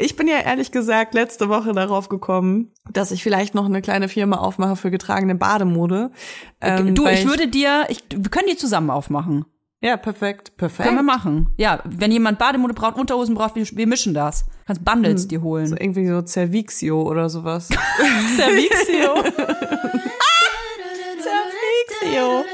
Ich bin ja ehrlich gesagt letzte Woche darauf gekommen, dass ich vielleicht noch eine kleine Firma aufmache für getragene Bademode. Ähm, du, ich, ich würde dir, ich, wir können die zusammen aufmachen. Ja, perfekt, perfekt. Können wir machen. Ja, wenn jemand Bademode braucht, Unterhosen braucht, wir, wir mischen das. Kannst Bundles hm, dir holen. So irgendwie so Cervixio oder sowas. Cervixio. Cervixio.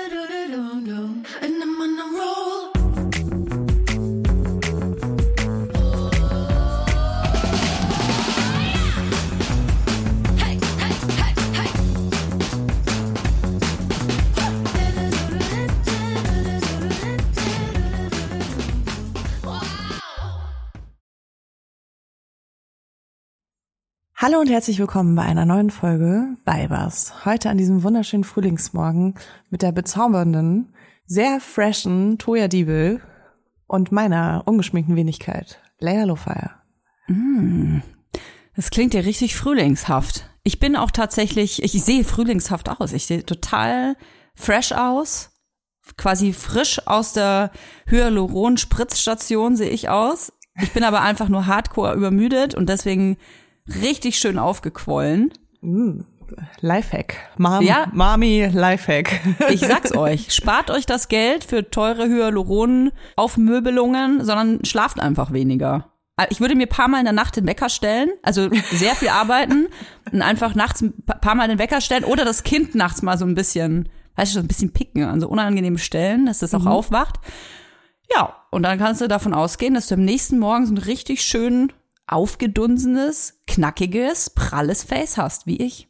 Hallo und herzlich willkommen bei einer neuen Folge Weibers. Heute an diesem wunderschönen Frühlingsmorgen mit der bezaubernden, sehr freshen Toya Diebel und meiner ungeschminkten Wenigkeit, Leia Lofire. Mm, das klingt ja richtig frühlingshaft. Ich bin auch tatsächlich, ich sehe frühlingshaft aus. Ich sehe total fresh aus. Quasi frisch aus der Hyaluron-Spritzstation sehe ich aus. Ich bin aber einfach nur hardcore übermüdet und deswegen richtig schön aufgequollen. Mm. Lifehack. Mom, ja. Mami Lifehack. Ich sag's euch, spart euch das Geld für teure Hyaluron-Aufmöbelungen, sondern schlaft einfach weniger. Ich würde mir paar Mal in der Nacht den Wecker stellen, also sehr viel arbeiten und einfach nachts ein paar Mal den Wecker stellen oder das Kind nachts mal so ein bisschen, weißt du, so ein bisschen picken an so unangenehmen Stellen, dass das auch mhm. aufwacht. Ja, und dann kannst du davon ausgehen, dass du am nächsten Morgen so einen richtig schönen aufgedunsenes, knackiges, pralles Face hast, wie ich.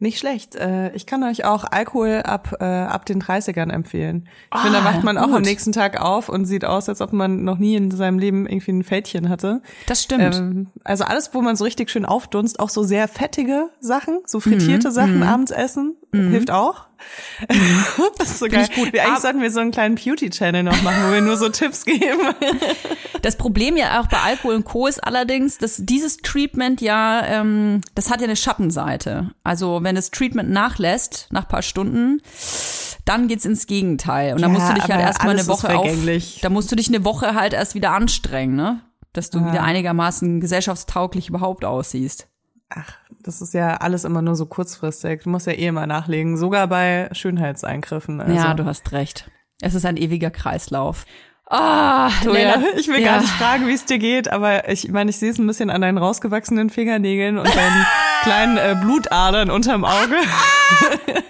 Nicht schlecht. Äh, ich kann euch auch Alkohol ab, äh, ab den 30ern empfehlen. Ich ah, finde, da wacht man auch gut. am nächsten Tag auf und sieht aus, als ob man noch nie in seinem Leben irgendwie ein Fältchen hatte. Das stimmt. Ähm, also alles, wo man so richtig schön aufdunst, auch so sehr fettige Sachen, so frittierte mhm. Sachen mhm. abends essen, mhm. hilft auch. das ist so geil. Gut. Wir, eigentlich sollten wir so einen kleinen Beauty-Channel noch machen, wo wir nur so Tipps geben. Das Problem ja auch bei Alkohol und Co. ist allerdings, dass dieses Treatment ja, ähm, das hat ja eine Schattenseite. Also wenn das Treatment nachlässt, nach paar Stunden, dann geht's ins Gegenteil. Und ja, dann musst du dich halt erstmal eine Woche auf, da musst du dich eine Woche halt erst wieder anstrengen, ne? Dass du ja. wieder einigermaßen gesellschaftstauglich überhaupt aussiehst. Ach, das ist ja alles immer nur so kurzfristig. Du musst ja eh immer nachlegen, sogar bei Schönheitseingriffen. Also. Ja, du hast recht. Es ist ein ewiger Kreislauf. Ah, oh, Leila, ich will ja. gar nicht fragen, wie es dir geht, aber ich meine, ich sehe es ein bisschen an deinen rausgewachsenen Fingernägeln und deinen kleinen äh, Blutadern unterm Auge.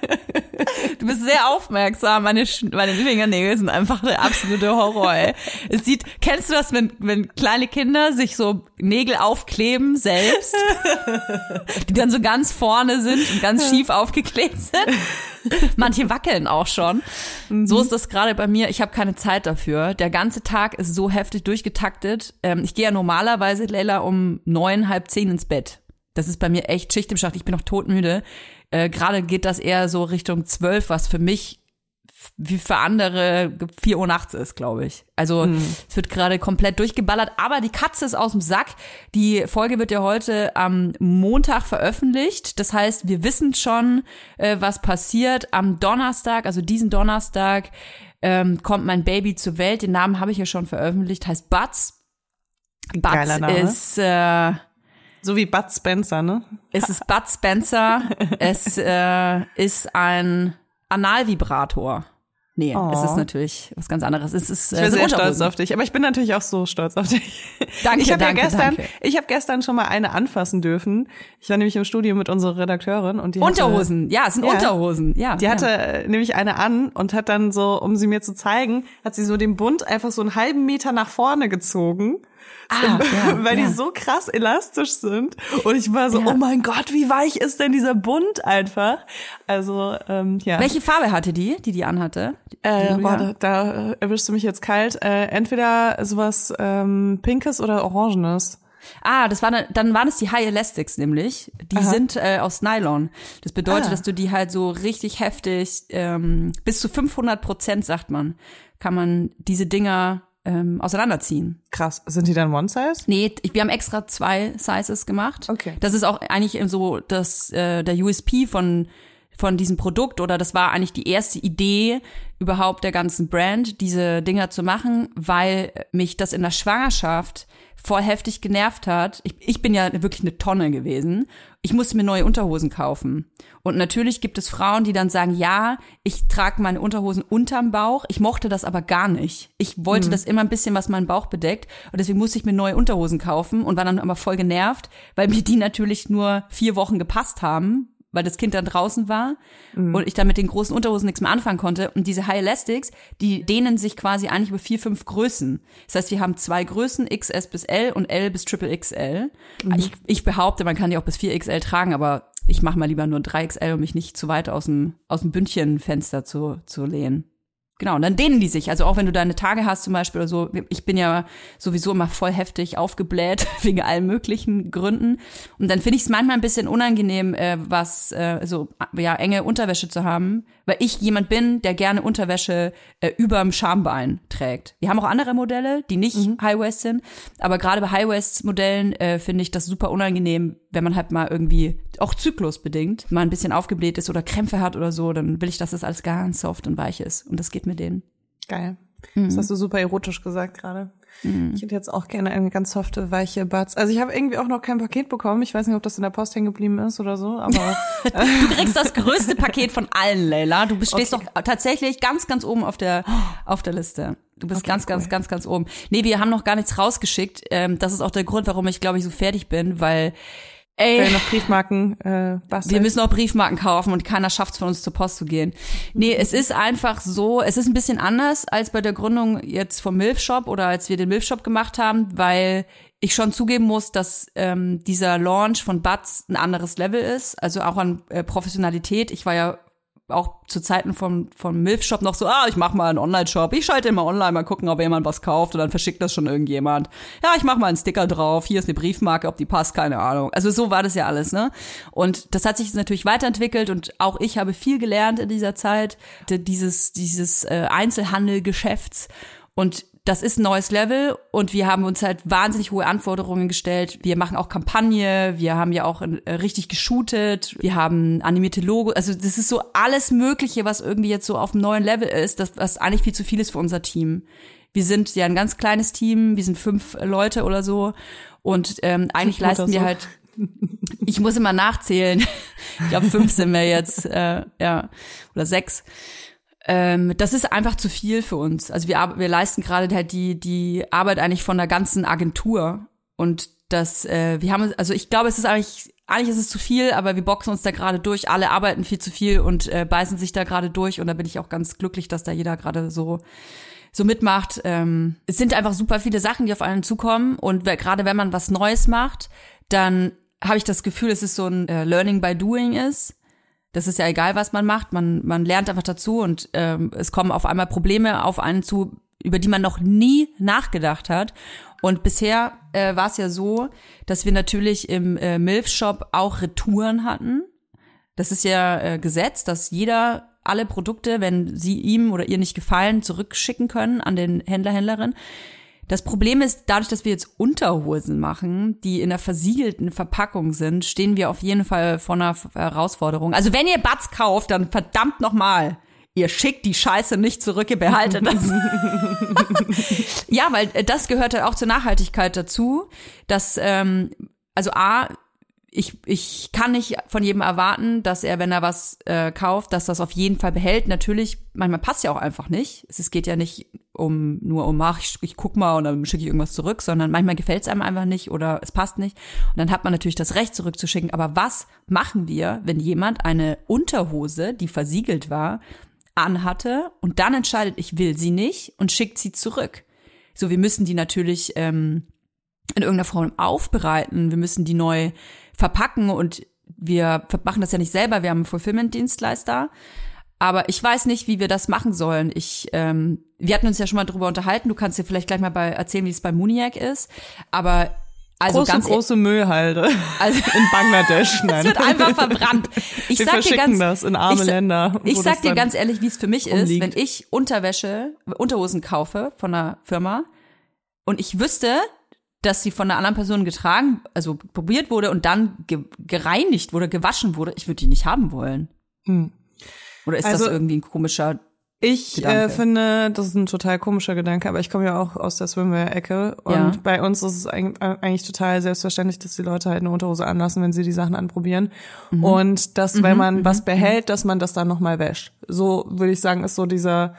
Du bist sehr aufmerksam. Meine, meine Fingernägel sind einfach der absolute Horror. Es sieht, kennst du das, wenn, wenn kleine Kinder sich so Nägel aufkleben selbst, die dann so ganz vorne sind und ganz schief aufgeklebt sind? Manche wackeln auch schon. So ist das gerade bei mir. Ich habe keine Zeit dafür. Der ganze Tag ist so heftig durchgetaktet. Ähm, ich gehe ja normalerweise, Leila, um neun, halb zehn ins Bett. Das ist bei mir echt Schicht im Schacht. Ich bin noch todmüde. Äh, Gerade geht das eher so Richtung zwölf, was für mich wie für andere vier Uhr nachts ist, glaube ich. Also mhm. es wird gerade komplett durchgeballert, aber die Katze ist aus dem Sack. Die Folge wird ja heute am Montag veröffentlicht. Das heißt, wir wissen schon, äh, was passiert. Am Donnerstag, also diesen Donnerstag, ähm, kommt mein Baby zur Welt. Den Namen habe ich ja schon veröffentlicht, heißt Butz. Butz ist äh, so wie Bud Spencer, ne? Es ist Bud Spencer. es äh, ist ein Analvibrator. Nee, oh. es ist natürlich was ganz anderes. Es ist, äh, ich bin sehr stolz auf dich, aber ich bin natürlich auch so stolz auf dich. Danke, ich hab danke, ja gestern, danke. Ich habe gestern schon mal eine anfassen dürfen. Ich war nämlich im Studio mit unserer Redakteurin und die Unterhosen, hatte, ja, es sind ja, Unterhosen, ja. Die hatte ja. Äh, nämlich eine an und hat dann so, um sie mir zu zeigen, hat sie so den Bund einfach so einen halben Meter nach vorne gezogen Ah, ja, weil ja. die so krass elastisch sind. Und ich war so, ja. oh mein Gott, wie weich ist denn dieser Bund einfach? Also, ähm, ja. Welche Farbe hatte die, die die anhatte? Äh, warte, da erwischst du mich jetzt kalt. Äh, entweder sowas ähm, Pinkes oder Orangenes. Ah, das war ne, dann waren es die High Elastics nämlich. Die Aha. sind äh, aus Nylon. Das bedeutet, ah. dass du die halt so richtig heftig ähm, bis zu 500 Prozent sagt man, kann man diese Dinger ähm, auseinanderziehen. Krass. Sind die dann One Size? Nee, wir haben extra zwei Sizes gemacht. Okay. Das ist auch eigentlich so das, äh, der USP von von diesem Produkt oder das war eigentlich die erste Idee überhaupt der ganzen Brand, diese Dinger zu machen, weil mich das in der Schwangerschaft voll heftig genervt hat. Ich, ich bin ja wirklich eine Tonne gewesen. Ich musste mir neue Unterhosen kaufen. Und natürlich gibt es Frauen, die dann sagen, ja, ich trage meine Unterhosen unterm Bauch. Ich mochte das aber gar nicht. Ich wollte mhm. das immer ein bisschen, was meinen Bauch bedeckt. Und deswegen musste ich mir neue Unterhosen kaufen und war dann aber voll genervt, weil mir die natürlich nur vier Wochen gepasst haben, weil das Kind dann draußen war mhm. und ich dann mit den großen Unterhosen nichts mehr anfangen konnte. Und diese High Elastics, die dehnen sich quasi eigentlich über vier, fünf Größen. Das heißt, wir haben zwei Größen, XS bis L und L bis Triple XL. Mhm. Ich, ich behaupte, man kann die auch bis 4XL tragen, aber ich mache mal lieber nur 3XL, um mich nicht zu weit aus dem, aus dem Bündchenfenster zu, zu lehnen. Genau, und dann dehnen die sich. Also auch wenn du deine Tage hast zum Beispiel oder so. Ich bin ja sowieso immer voll heftig aufgebläht wegen allen möglichen Gründen. Und dann finde ich es manchmal ein bisschen unangenehm, äh, was äh, so ja enge Unterwäsche zu haben, weil ich jemand bin, der gerne Unterwäsche äh, überm Schambein trägt. Wir haben auch andere Modelle, die nicht mhm. High Waist sind, aber gerade bei High Waist Modellen äh, finde ich das super unangenehm, wenn man halt mal irgendwie auch zyklusbedingt mal ein bisschen aufgebläht ist oder Krämpfe hat oder so, dann will ich, dass das alles ganz soft und weich ist und das geht mit denen. Geil. Mhm. Das hast du super erotisch gesagt gerade. Mhm. Ich hätte jetzt auch gerne eine ganz softe, weiche Butts. Also ich habe irgendwie auch noch kein Paket bekommen. Ich weiß nicht, ob das in der Post hängen geblieben ist oder so, aber. du kriegst das größte Paket von allen, Leila. Du stehst okay. doch tatsächlich ganz, ganz oben auf der, auf der Liste. Du bist okay, ganz, cool. ganz, ganz, ganz oben. Nee, wir haben noch gar nichts rausgeschickt. Ähm, das ist auch der Grund, warum ich, glaube ich, so fertig bin, weil Ey, Weil noch Briefmarken äh, basteln. Wir müssen auch Briefmarken kaufen und keiner schafft es von uns zur Post zu gehen. Nee, es ist einfach so, es ist ein bisschen anders als bei der Gründung jetzt vom Milfshop oder als wir den Milfshop gemacht haben, weil ich schon zugeben muss, dass ähm, dieser Launch von Butts ein anderes Level ist, also auch an äh, Professionalität. Ich war ja auch zu Zeiten vom, vom Milf-Shop noch so, ah, ich mach mal einen Online-Shop, ich schalte immer online, mal gucken, ob jemand was kauft und dann verschickt das schon irgendjemand. Ja, ich mach mal einen Sticker drauf, hier ist eine Briefmarke, ob die passt, keine Ahnung. Also so war das ja alles, ne? Und das hat sich natürlich weiterentwickelt und auch ich habe viel gelernt in dieser Zeit, dieses, dieses äh, Einzelhandelgeschäfts und das ist ein neues Level und wir haben uns halt wahnsinnig hohe Anforderungen gestellt. Wir machen auch Kampagne, wir haben ja auch äh, richtig geshootet, wir haben animierte Logo. Also das ist so alles Mögliche, was irgendwie jetzt so auf einem neuen Level ist, das, was eigentlich viel zu viel ist für unser Team. Wir sind ja ein ganz kleines Team, wir sind fünf Leute oder so und ähm, eigentlich leisten wir so. halt ich muss immer nachzählen. Ich glaube, fünf sind wir jetzt, äh, ja, oder sechs ähm, das ist einfach zu viel für uns. Also wir, wir leisten gerade halt die, die Arbeit eigentlich von der ganzen Agentur. Und das, äh, wir haben, also ich glaube, es ist eigentlich, eigentlich ist es zu viel, aber wir boxen uns da gerade durch. Alle arbeiten viel zu viel und äh, beißen sich da gerade durch. Und da bin ich auch ganz glücklich, dass da jeder gerade so so mitmacht. Ähm, es sind einfach super viele Sachen, die auf einen zukommen. Und gerade wenn man was Neues macht, dann habe ich das Gefühl, dass es so ein äh, Learning by Doing ist. Das ist ja egal, was man macht. Man, man lernt einfach dazu und ähm, es kommen auf einmal Probleme auf einen zu, über die man noch nie nachgedacht hat. Und bisher äh, war es ja so, dass wir natürlich im äh, Milf-Shop auch Retouren hatten. Das ist ja äh, Gesetz, dass jeder alle Produkte, wenn sie ihm oder ihr nicht gefallen, zurückschicken können an den Händler, Händlerin. Das Problem ist, dadurch, dass wir jetzt Unterhosen machen, die in einer versiegelten Verpackung sind, stehen wir auf jeden Fall vor einer Herausforderung. Also wenn ihr Bats kauft, dann verdammt nochmal. Ihr schickt die Scheiße nicht zurück, ihr behaltet das. ja, weil das gehört halt auch zur Nachhaltigkeit dazu, dass ähm, also A, ich, ich kann nicht von jedem erwarten, dass er, wenn er was äh, kauft, dass das auf jeden Fall behält. Natürlich, manchmal passt ja auch einfach nicht. Es geht ja nicht um nur um, ach, ich, ich guck mal und dann schicke ich irgendwas zurück, sondern manchmal gefällt es einem einfach nicht oder es passt nicht. Und dann hat man natürlich das Recht zurückzuschicken. Aber was machen wir, wenn jemand eine Unterhose, die versiegelt war, anhatte und dann entscheidet, ich will sie nicht und schickt sie zurück? So, wir müssen die natürlich ähm, in irgendeiner Form aufbereiten. Wir müssen die neu verpacken und wir machen das ja nicht selber, wir haben einen Fulfillment-Dienstleister. Aber ich weiß nicht, wie wir das machen sollen. Ich, ähm, wir hatten uns ja schon mal drüber unterhalten. Du kannst dir vielleicht gleich mal bei, erzählen, wie es bei Muniac ist. Aber also große, ganz e- große Müllhalde also, in Bangladesch. Nein. Es wird einfach verbrannt. Ich Wir sag dir ganz, das in arme ich, Länder. Ich sag dir ganz ehrlich, wie es für mich umliegt. ist, wenn ich Unterwäsche, Unterhosen kaufe von einer Firma und ich wüsste, dass sie von einer anderen Person getragen, also probiert wurde und dann ge gereinigt wurde, gewaschen wurde, ich würde die nicht haben wollen. Hm. Oder ist also, das irgendwie ein komischer ich äh, finde, das ist ein total komischer Gedanke, aber ich komme ja auch aus der Swimwear-Ecke und ja. bei uns ist es eigentlich total selbstverständlich, dass die Leute halt eine Unterhose anlassen, wenn sie die Sachen anprobieren mhm. und dass, wenn mhm. man mhm. was behält, dass man das dann nochmal wäscht. So würde ich sagen, ist so dieser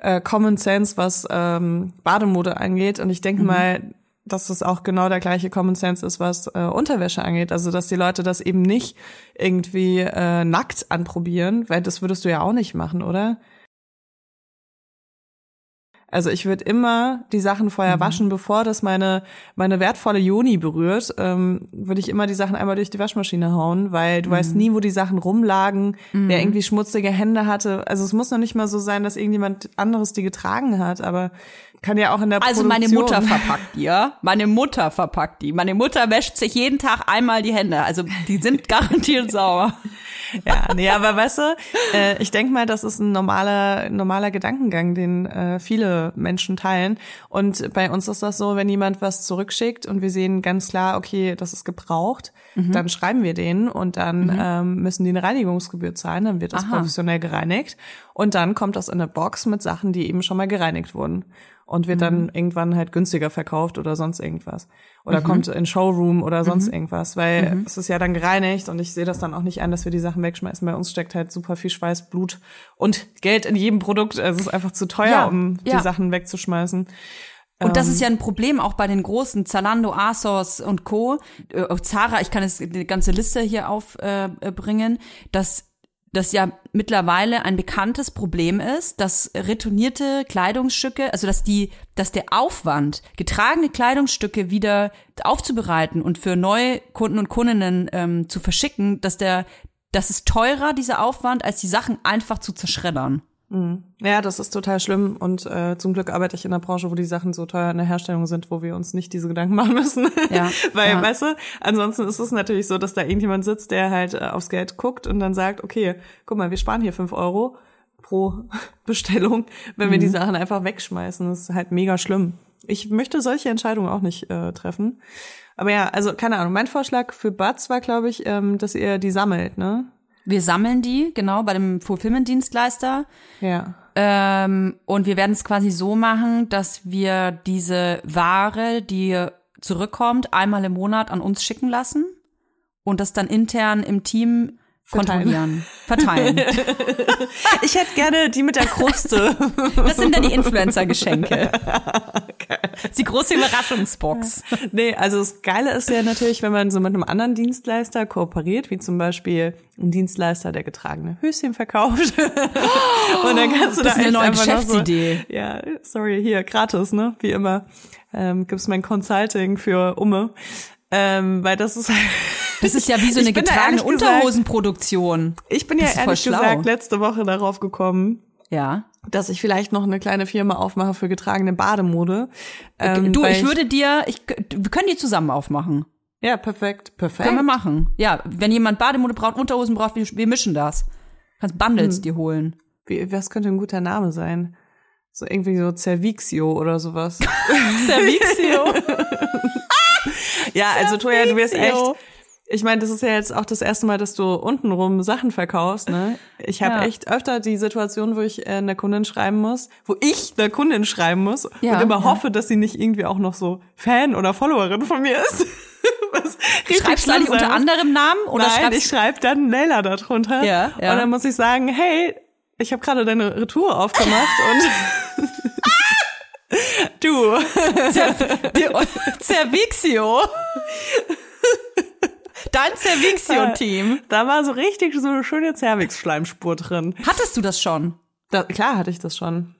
äh, Common Sense, was ähm, Bademode angeht und ich denke mhm. mal, dass es auch genau der gleiche Common Sense ist, was äh, Unterwäsche angeht. Also dass die Leute das eben nicht irgendwie äh, nackt anprobieren, weil das würdest du ja auch nicht machen, oder? Also ich würde immer die Sachen vorher mhm. waschen, bevor das meine meine wertvolle Joni berührt. Ähm, würde ich immer die Sachen einmal durch die Waschmaschine hauen, weil du mhm. weißt nie, wo die Sachen rumlagen, mhm. wer irgendwie schmutzige Hände hatte. Also es muss noch nicht mal so sein, dass irgendjemand anderes die getragen hat, aber kann ja auch in der Also Produktion. meine Mutter verpackt die, ja? Meine Mutter verpackt die. Meine Mutter wäscht sich jeden Tag einmal die Hände. Also die sind garantiert sauer. Ja, nee, aber weißt du, äh, ich denk mal, das ist ein normaler, normaler Gedankengang, den äh, viele Menschen teilen. Und bei uns ist das so, wenn jemand was zurückschickt und wir sehen ganz klar, okay, das ist gebraucht, mhm. dann schreiben wir denen und dann mhm. ähm, müssen die eine Reinigungsgebühr zahlen, dann wird das Aha. professionell gereinigt und dann kommt das in eine Box mit Sachen, die eben schon mal gereinigt wurden und wird mhm. dann irgendwann halt günstiger verkauft oder sonst irgendwas. Oder mhm. kommt in Showroom oder sonst mhm. irgendwas, weil mhm. es ist ja dann gereinigt und ich sehe das dann auch nicht ein, dass wir die Sachen wegschmeißen. Bei uns steckt halt super viel Schweiß, Blut und Geld in jedem Produkt. Also es ist einfach zu teuer, ja, um ja. die Sachen wegzuschmeißen. Und das ist ja ein Problem auch bei den großen Zalando, ASOS und Co. Äh, Zara, ich kann jetzt die ganze Liste hier aufbringen, äh, dass das ja mittlerweile ein bekanntes Problem ist, dass retournierte Kleidungsstücke, also dass die, dass der Aufwand, getragene Kleidungsstücke wieder aufzubereiten und für neue Kunden und Kundinnen ähm, zu verschicken, dass der, das ist teurer, dieser Aufwand, als die Sachen einfach zu zerschreddern. Mhm. Ja, das ist total schlimm und äh, zum Glück arbeite ich in einer Branche, wo die Sachen so teuer in der Herstellung sind, wo wir uns nicht diese Gedanken machen müssen. Ja. Weil, ja. weißt du, ansonsten ist es natürlich so, dass da irgendjemand sitzt, der halt äh, aufs Geld guckt und dann sagt, okay, guck mal, wir sparen hier fünf Euro pro Bestellung, wenn mhm. wir die mhm. Sachen einfach wegschmeißen. Das ist halt mega schlimm. Ich möchte solche Entscheidungen auch nicht äh, treffen. Aber ja, also keine Ahnung, mein Vorschlag für Buds war, glaube ich, ähm, dass ihr die sammelt, ne? Wir sammeln die, genau, bei dem Fulfillment-Dienstleister. Ja. Ähm, und wir werden es quasi so machen, dass wir diese Ware, die zurückkommt, einmal im Monat an uns schicken lassen und das dann intern im Team kontrollieren, verteilen. ich hätte gerne die mit der Kruste. Das sind dann die Influencer-Geschenke. Okay. Die große Überraschungsbox. Nee, also das Geile ist ja natürlich, wenn man so mit einem anderen Dienstleister kooperiert, wie zum Beispiel ein Dienstleister, der getragene Höschen verkauft. Und dann kannst du das da ist eine neue Geschäftsidee. So, ja, sorry, hier, gratis, ne? Wie immer. Ähm, gibt's mein Consulting für Umme. Ähm, weil das ist halt das ist ja wie so eine getragene Unterhosenproduktion. Ich bin ja ehrlich gesagt letzte Woche darauf gekommen. Ja. Dass ich vielleicht noch eine kleine Firma aufmache für getragene Bademode. Ähm, du, ich, ich würde dir, ich, wir können die zusammen aufmachen. Ja, perfekt, perfekt. Können wir machen. Ja, wenn jemand Bademode braucht, Unterhosen braucht, wir, wir mischen das. Kannst Bundles hm. dir holen. Wie, was könnte ein guter Name sein? So irgendwie so Cervixio oder sowas. Cervixio. ja, also Toja, du wirst echt ich meine, das ist ja jetzt auch das erste Mal, dass du untenrum Sachen verkaufst, ne? Ich habe ja. echt öfter die Situation, wo ich äh, einer Kundin schreiben muss, wo ich der Kundin schreiben muss ja, und immer ja. hoffe, dass sie nicht irgendwie auch noch so Fan oder Followerin von mir ist. Was schreibst du eigentlich unter anderem Namen oder Nein, schreibst ich schreibe dann Leila darunter. Ja, ja. Und dann muss ich sagen, hey, ich habe gerade deine Retour aufgemacht und du Cervixio Dein Cervixio-Team. Da war so richtig so eine schöne Cervix-Schleimspur drin. Hattest du das schon? Da, klar hatte ich das schon.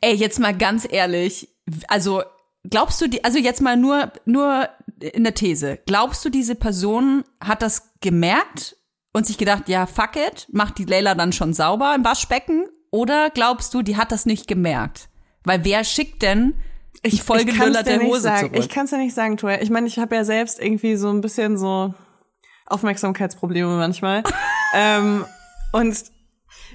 Ey, jetzt mal ganz ehrlich, also glaubst du, die, also jetzt mal nur, nur in der These, glaubst du, diese Person hat das gemerkt und sich gedacht, ja, fuck it, macht die Leila dann schon sauber im Waschbecken? Oder glaubst du, die hat das nicht gemerkt? Weil wer schickt denn ich vollgelöllerte Hose sagen. zurück? Ich kann es ja nicht sagen, Toya. Ich meine, ich habe ja selbst irgendwie so ein bisschen so Aufmerksamkeitsprobleme manchmal. ähm, und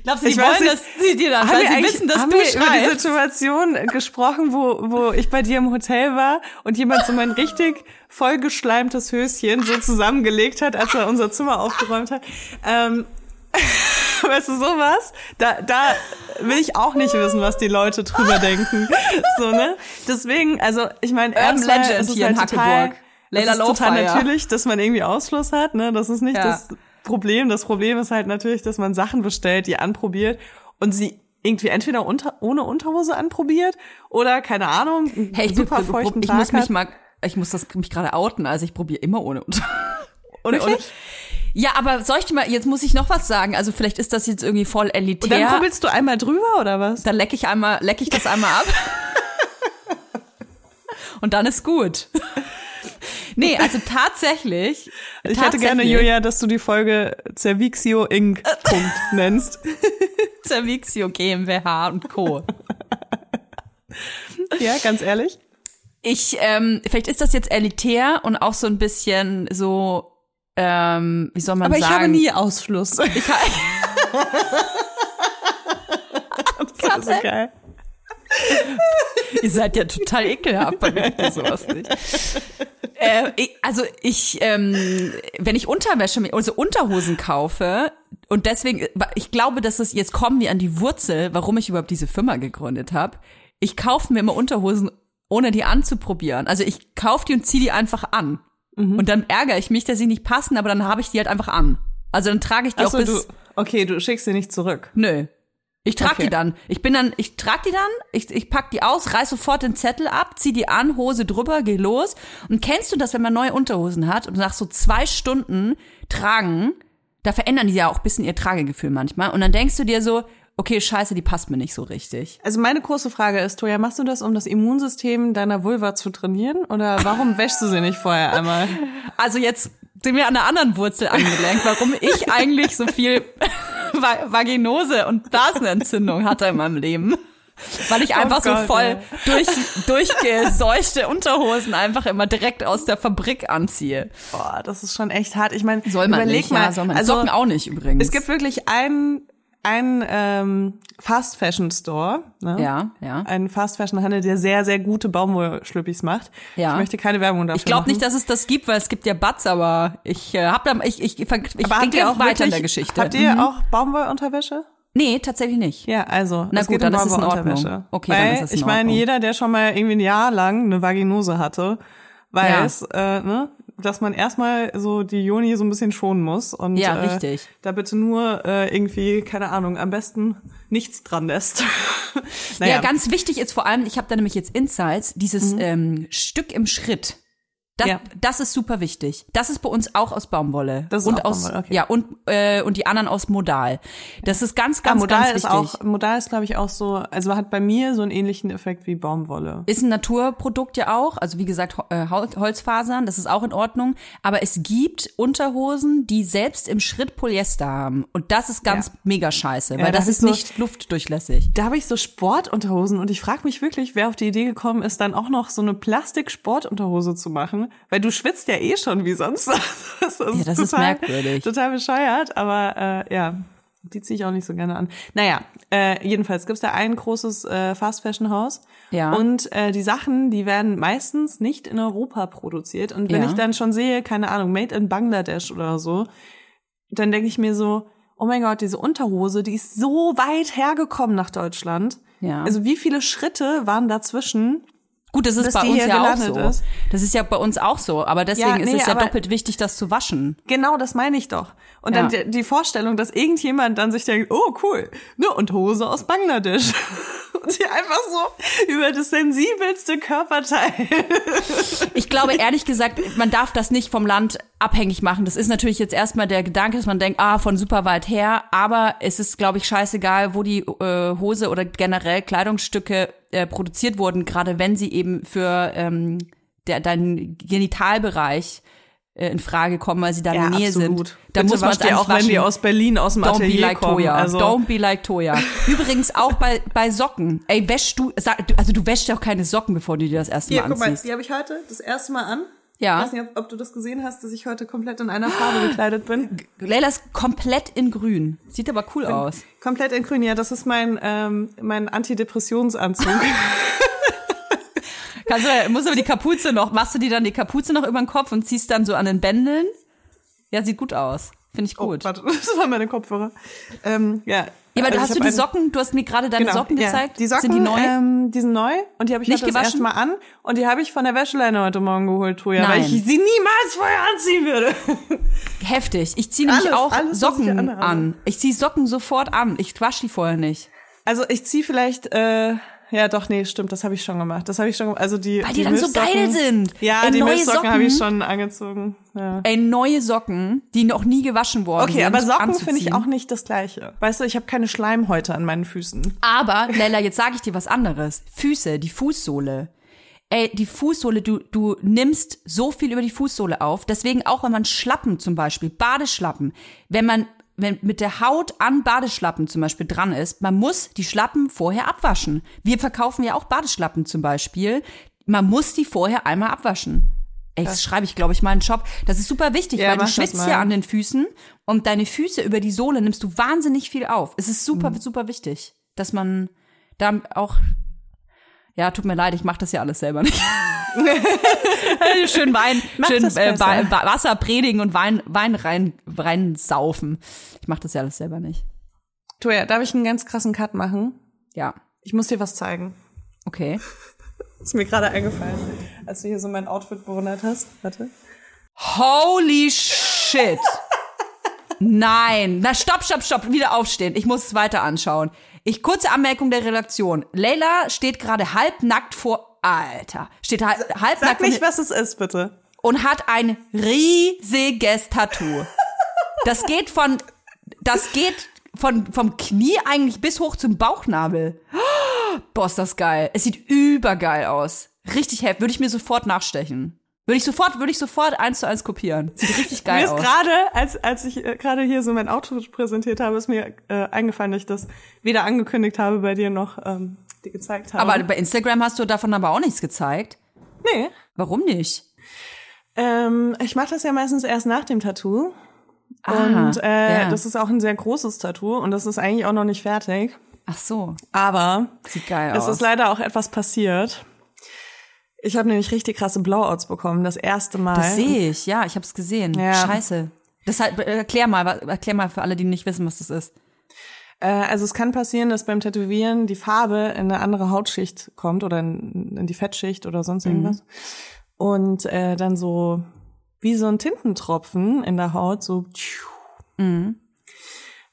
Glaubst du, die wollen, nicht, dass sie dir dann, weil sie wissen, dass haben du wir schreibst? über die Situation gesprochen, wo, wo ich bei dir im Hotel war und jemand so mein richtig vollgeschleimtes Höschen so zusammengelegt hat, als er unser Zimmer aufgeräumt hat. Ähm, weißt du, sowas, da, da will ich auch nicht wissen, was die Leute drüber denken. So, ne? Deswegen, also, ich meine, erstmal Legend ist es hier in halt total, Hackeburg. Layla das ist total natürlich, dass man irgendwie Ausfluss hat, ne? Das ist nicht Ja. das Problem. Das Problem ist halt natürlich, dass man Sachen bestellt, die anprobiert und sie irgendwie entweder unter, ohne Unterhose anprobiert oder, keine Ahnung, Hey, ich, super feuchten ich Tag muss mich mal, ich muss das mich gerade outen, also ich probiere immer ohne Unter. Und, und, Ja, aber soll ich dir mal, jetzt muss ich noch was sagen. Also vielleicht ist das jetzt irgendwie voll elitär. und dann rubbelst du einmal drüber oder was? dann leck ich einmal, leck ich das einmal ab. Und dann ist gut. Nee, also tatsächlich. Ich hätte gerne, tatsächlich- Julia, dass du die Folge Cervixio Inc. Punkt nennst. Cervixio GmbH und Co. Ja, ganz ehrlich. Ich, ähm, vielleicht ist das jetzt elitär und auch so ein bisschen so, ähm, wie soll man Aber sagen? ich habe nie Ausfluss. Ich ha- Das ist so geil. Ihr seid ja total ekelhaft, bei mir gibt sowas nicht. Äh, ich, also ich, ähm, wenn ich Unterwäsche, also Unterhosen kaufe und deswegen, ich glaube, dass es, jetzt kommen wir an die Wurzel, warum ich überhaupt diese Firma gegründet habe. Ich kaufe mir immer Unterhosen, ohne die anzuprobieren. Also ich kaufe die und ziehe die einfach an. Und dann ärgere ich mich, dass sie nicht passen, aber dann habe ich die halt einfach an. Also dann trage ich die Achso, auch bis. du, okay, du schickst sie nicht zurück. Nö. Ich trag Okay. die dann. Ich bin dann, ich trag die dann, ich, ich pack die aus, reiß sofort den Zettel ab, zieh die an, Hose drüber, geh los. Und kennst du das, wenn man neue Unterhosen hat und nach so zwei Stunden tragen, da verändern die ja auch ein bisschen ihr Tragegefühl manchmal. Und dann denkst du dir so, okay, scheiße, die passt mir nicht so richtig. Also meine große Frage ist, Toja, machst du das, um das Immunsystem deiner Vulva zu trainieren? Oder warum wäschst du sie nicht vorher einmal? Also jetzt sind wir an einer anderen Wurzel angelenkt, warum ich eigentlich so viel Va- Vaginose und Blasenentzündung hatte in meinem Leben. Weil ich einfach so Oh Gott, voll durch, durchgeseuchte Unterhosen einfach immer direkt aus der Fabrik anziehe. Boah, das ist schon echt hart. Ich meine, Soll man überleg nicht, mal, ja, soll man. also Socken auch nicht übrigens. es gibt wirklich einen, einen ähm, Fast Fashion Store, ne? ja, ja. Einen Fast Fashion Handel, der sehr, sehr gute Baumwollschlüppis macht. Ja. Ich möchte keine Werbung dafür Ich glaube nicht, dass es das gibt, weil es gibt ja Butts, aber ich äh, hab da, ich, ich, ich, ich Aber ihr auch weiter in der wirklich- Geschichte. Habt ihr Mhm. auch Baumwollunterwäsche? Nee, tatsächlich nicht. Ja, also. Na gut, dann ist es in Baumwollunterwäsche. Ordnung. Okay, Weil, dann ist es in Ich meine, jeder, der schon mal irgendwie ein Jahr lang eine Vaginose hatte, weiß, äh, ne, dass man erstmal so die Joni so ein bisschen schonen muss. Und, Ja, äh, richtig. Da bitte nur äh, irgendwie, keine Ahnung, am besten nichts dran lässt. naja. Ja, ganz wichtig ist vor allem, ich habe da nämlich jetzt Insights, dieses ähm, Stück im Schritt. Das. Ja. das ist super wichtig. Das ist bei uns auch aus Baumwolle. Das ist und auch aus, Baumwolle, okay. Ja, und, äh, und die anderen aus Modal. Das ist ganz, Ah, ganz, Modal ganz ist wichtig. auch, Modal ist, glaube ich, auch so, also hat bei mir so einen ähnlichen Effekt wie Baumwolle. Ist ein Naturprodukt ja auch, also wie gesagt äh, Hol- Holzfasern, das ist auch in Ordnung. Aber es gibt Unterhosen, die selbst im Schritt Polyester haben. Und das ist ganz Ja. mega scheiße, Ja, weil da das ich ist so- nicht luftdurchlässig. Da habe ich so Sportunterhosen und ich frage mich wirklich, wer auf die Idee gekommen ist, dann auch noch so eine Plastik-Sportunterhose zu machen, weil du schwitzt ja eh schon wie sonst. Das ist, Ja, das ist merkwürdig. Total bescheuert, aber äh, ja, die ziehe ich auch nicht so gerne an. Naja, äh, jedenfalls gibt's da ein großes äh, Fast-Fashion-Haus Ja. und äh, die Sachen, die werden meistens nicht in Europa produziert und wenn Ja. ich dann schon sehe, keine Ahnung, made in Bangladesch oder so, dann denke ich mir so, oh mein Gott, diese Unterhose, die ist so weit hergekommen nach Deutschland. Ja. Also wie viele Schritte waren dazwischen? Gut, das ist bei uns ja auch so. ist. Das ist ja bei uns auch so. Aber deswegen Ja, ist nee, es ja doppelt wichtig, das zu waschen. Genau, das meine ich doch. Und Ja. dann die, Vorstellung, dass irgendjemand dann sich denkt, oh cool, ne, und Hose aus Bangladesch. Und sie einfach so über das sensibelste Körperteil. Ich glaube ehrlich gesagt, man darf das nicht vom Land abhängig machen. Das ist natürlich jetzt erstmal der Gedanke, dass man denkt, ah, von super weit her. Aber es ist, glaube ich, scheißegal, wo die äh, Hose oder generell Kleidungsstücke äh, produziert wurden, gerade wenn sie eben für ähm, der, deinen Genitalbereich in Frage kommen, weil sie da in der Nähe sind. Da Bitte muss man ihr auch, wenn die aus Berlin aus dem Don't be Atelier like kommen. Toya. Also, Don't be like Toya. Übrigens auch bei, bei Socken. Ey, wäschst du, also du wäschst ja auch keine Socken, bevor du dir das erste hier, Mal guck mal, anziehst. die habe ich heute das erste Mal an. Ja. Ich weiß nicht, ob, du das gesehen hast, dass ich heute komplett in einer Farbe gekleidet bin. Leila ist komplett in grün. Sieht aber cool aus. Komplett in grün, ja, das ist mein, ähm, mein Antidepressionsanzug. Kannst du, musst aber die Kapuze noch, machst du die dann die Kapuze noch über den Kopf und ziehst dann so an den Bändeln? Ja, sieht gut aus. Finde ich gut. Oh, warte, das waren meine Kopfhörer. Ähm, ja. Ja, aber also hast ich du die Socken, du hast mir gerade deine Genau, Socken ja. gezeigt. Die Socken, Sind die neu? Ähm, die sind neu und die habe ich Nicht heute das gewaschen? erste Mal an und die habe ich von der Wäscheleine heute Morgen geholt, Toja, weil Nein. ich sie niemals vorher anziehen würde. Heftig. Ich ziehe nämlich auch alles, ich Socken anhabe. an. Ich ziehe Socken sofort an. Ich wasche die vorher nicht. Also ich ziehe vielleicht, äh, ja doch, nee, stimmt, das habe ich schon gemacht. Das habe ich schon gemacht. Also die, Weil die dann so geil sind. Ja, Ey, die neue Milchsocken habe ich schon angezogen. Ja. Ey, neue Socken, die noch nie gewaschen worden sind. Okay, aber Socken finde ich auch nicht das Gleiche. Weißt du, ich habe keine Schleimhäute an meinen Füßen. Aber, Leila, jetzt sage ich dir was anderes. Füße, die Fußsohle. Ey, die Fußsohle, du, du nimmst so viel über die Fußsohle auf. Deswegen auch, wenn man Schlappen zum Beispiel, Badeschlappen, wenn man wenn mit der Haut an Badeschlappen zum Beispiel dran ist, man muss die Schlappen vorher abwaschen. Wir verkaufen ja auch Badeschlappen zum Beispiel. Man muss die vorher einmal abwaschen. Ey, das schreibe ich, glaube ich, mal in den Shop. Das ist super wichtig, Ja, weil du schwitzt ja an den Füßen und deine Füße über die Sohle nimmst du wahnsinnig viel auf. Es ist super, Mhm. super wichtig, dass man da auch ja, tut mir leid, ich mache das ja alles selber nicht. schön Wein, Mach schön äh, Wasser predigen und Wein, Wein rein, reinsaufen. Ich mache das ja alles selber nicht. Toja, darf ich einen ganz krassen Cut machen? Ja, Ich muss dir was zeigen. okay. Ist mir gerade eingefallen, als du hier so mein Outfit bewundert hast. Warte. Holy shit. Nein. Na, stopp, stopp, stopp. Wieder aufstehen. Ich muss es weiter anschauen. Ich, kurze Anmerkung der Redaktion. Leila steht gerade halbnackt vor, Alter. Steht halb, halbnackt Sag nicht, was es ist, bitte. und hat ein riesiges Tattoo. Das geht von, das geht von, vom Knie eigentlich bis hoch zum Bauchnabel. Boah, ist das geil. Es sieht übergeil aus. Richtig heftig. Würde ich mir sofort nachstechen. Würde ich sofort, würde ich sofort eins zu eins kopieren. Sieht richtig geil Mir ist aus. gerade, als, als ich äh, gerade hier so mein Outfit präsentiert habe, ist mir äh, eingefallen, dass ich das weder angekündigt habe bei dir noch ähm, dir gezeigt habe. Aber bei Instagram hast du davon aber auch nichts gezeigt. nee. Warum nicht? Ähm, ich mache das ja meistens erst nach dem Tattoo. Ah, und äh, ja. das ist auch ein sehr großes Tattoo und das ist eigentlich auch noch nicht fertig. Ach so. Aber Sieht geil es aus. ist leider auch etwas passiert. Ich habe nämlich richtig krasse Blowouts bekommen, das erste Mal. Das sehe ich, ja, ich habe es gesehen. Ja. Scheiße. Deshalb äh, erklär mal, erklär mal für alle, die nicht wissen, was das ist. Äh, also es kann passieren, dass beim Tätowieren die Farbe in eine andere Hautschicht kommt oder in, in die Fettschicht oder sonst irgendwas. Und äh, dann so wie so ein Tintentropfen in der Haut so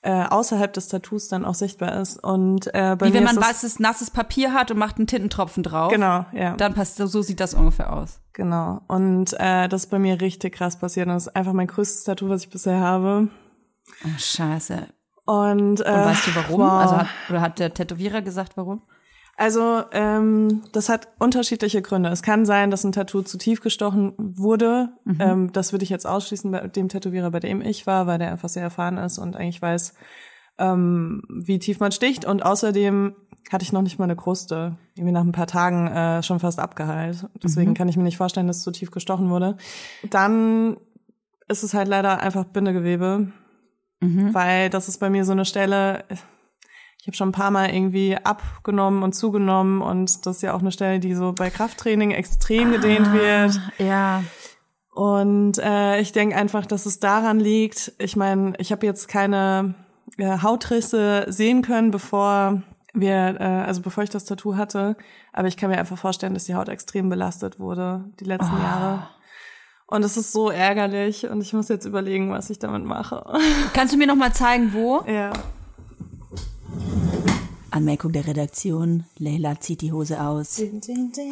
äh, außerhalb des Tattoos dann auch sichtbar ist. Und äh, bei Wie wenn man weißes, nasses Papier hat und macht einen Tintentropfen drauf. Genau, ja. Dann passt, so sieht das ungefähr aus. Genau. Und äh, das ist bei mir richtig krass passiert. Und das ist einfach mein größtes Tattoo, was ich bisher habe. Oh, scheiße. Und, äh, Und weißt du warum? wow. Also hat, oder hat der Tätowierer gesagt, warum? Also, ähm, das hat unterschiedliche Gründe. Es kann sein, dass ein Tattoo zu tief gestochen wurde. Ähm, das würde ich jetzt ausschließen bei dem Tätowierer, bei dem ich war, weil der einfach sehr erfahren ist und eigentlich weiß, ähm, wie tief man sticht. Und außerdem hatte ich noch nicht mal eine Kruste. Irgendwie nach ein paar Tagen äh, schon fast abgeheilt. Deswegen kann ich mir nicht vorstellen, dass es zu tief gestochen wurde. Dann ist es halt leider einfach Bindegewebe, weil das ist bei mir so eine Stelle, ich habe schon ein paar Mal irgendwie abgenommen und zugenommen und das ist ja auch eine Stelle, die so bei Krafttraining extrem gedehnt wird. Ja. Und äh, ich denke einfach, dass es daran liegt. Ich meine, ich habe jetzt keine äh, Hautrisse sehen können, bevor wir, äh, also bevor ich das Tattoo hatte. Aber ich kann mir einfach vorstellen, dass die Haut extrem belastet wurde die letzten Jahre. Und es ist so ärgerlich und ich muss jetzt überlegen, was ich damit mache. Kannst du mir noch mal zeigen, wo? ja. Anmerkung der Redaktion. Leila zieht die Hose aus.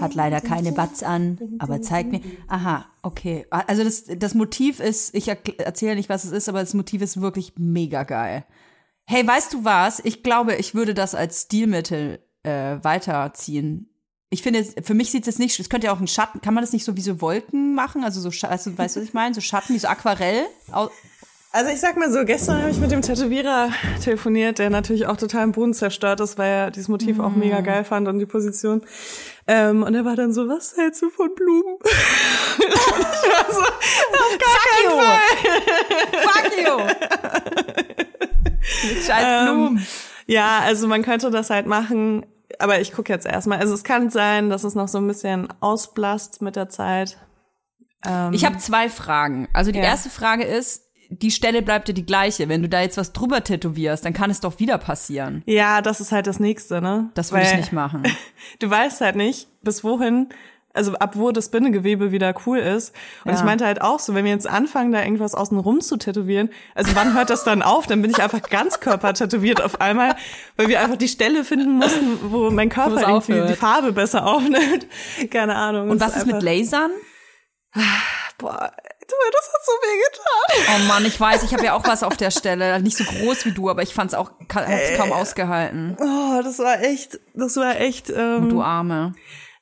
Hat leider keine Batz an, aber zeigt mir. Aha, okay. Also das, das Motiv ist, ich erzähle nicht, was es ist, aber das Motiv ist wirklich mega geil. Hey, weißt du was? Ich glaube, ich würde das als Stilmittel äh, weiterziehen. Ich finde, für mich sieht es nicht, es könnte ja auch ein Schatten, kann man das nicht so wie so Wolken machen? Also so, du, weißt du, was ich meine? So Schatten, wie so Aquarell? Also ich sag mal so, gestern habe ich mit dem Tätowierer telefoniert, der natürlich auch total im Boden zerstört ist, weil er dieses Motiv auch mega geil fand und die Position. Ähm, und er war dann so, was hältst du von Blumen? ich war so, auf gar keinen Fall. Fuck you! Mit scheiß Blumen. Ja, also man könnte das halt machen, aber ich gucke jetzt erstmal. Also es kann sein, dass es noch so ein bisschen ausblasst mit der Zeit. Ich habe zwei Fragen. Also die Ja. erste Frage ist, die Stelle bleibt ja die gleiche. Wenn du da jetzt was drüber tätowierst, dann kann es doch wieder passieren. Ja, das ist halt das Nächste, ne? Das würde ich nicht machen. Du weißt halt nicht, bis wohin, also ab wo das Bindegewebe wieder cool ist. Und Ja. ich meinte halt auch so, wenn wir jetzt anfangen, da irgendwas außen rum zu tätowieren, also wann hört das dann auf? Dann bin ich einfach ganz Körper tätowiert auf einmal, weil wir einfach die Stelle finden mussten, wo mein Körper irgendwie aufhört. die Farbe besser aufnimmt. Keine Ahnung. Und was ist mit einfach- Lasern? Boah, du, das hat so weh getan. Oh Mann, ich weiß, ich habe ja auch was auf der Stelle. Nicht so groß wie du, aber ich fand's auch, hab's kaum ausgehalten. Oh, das war echt, das war echt, ähm, Du Arme.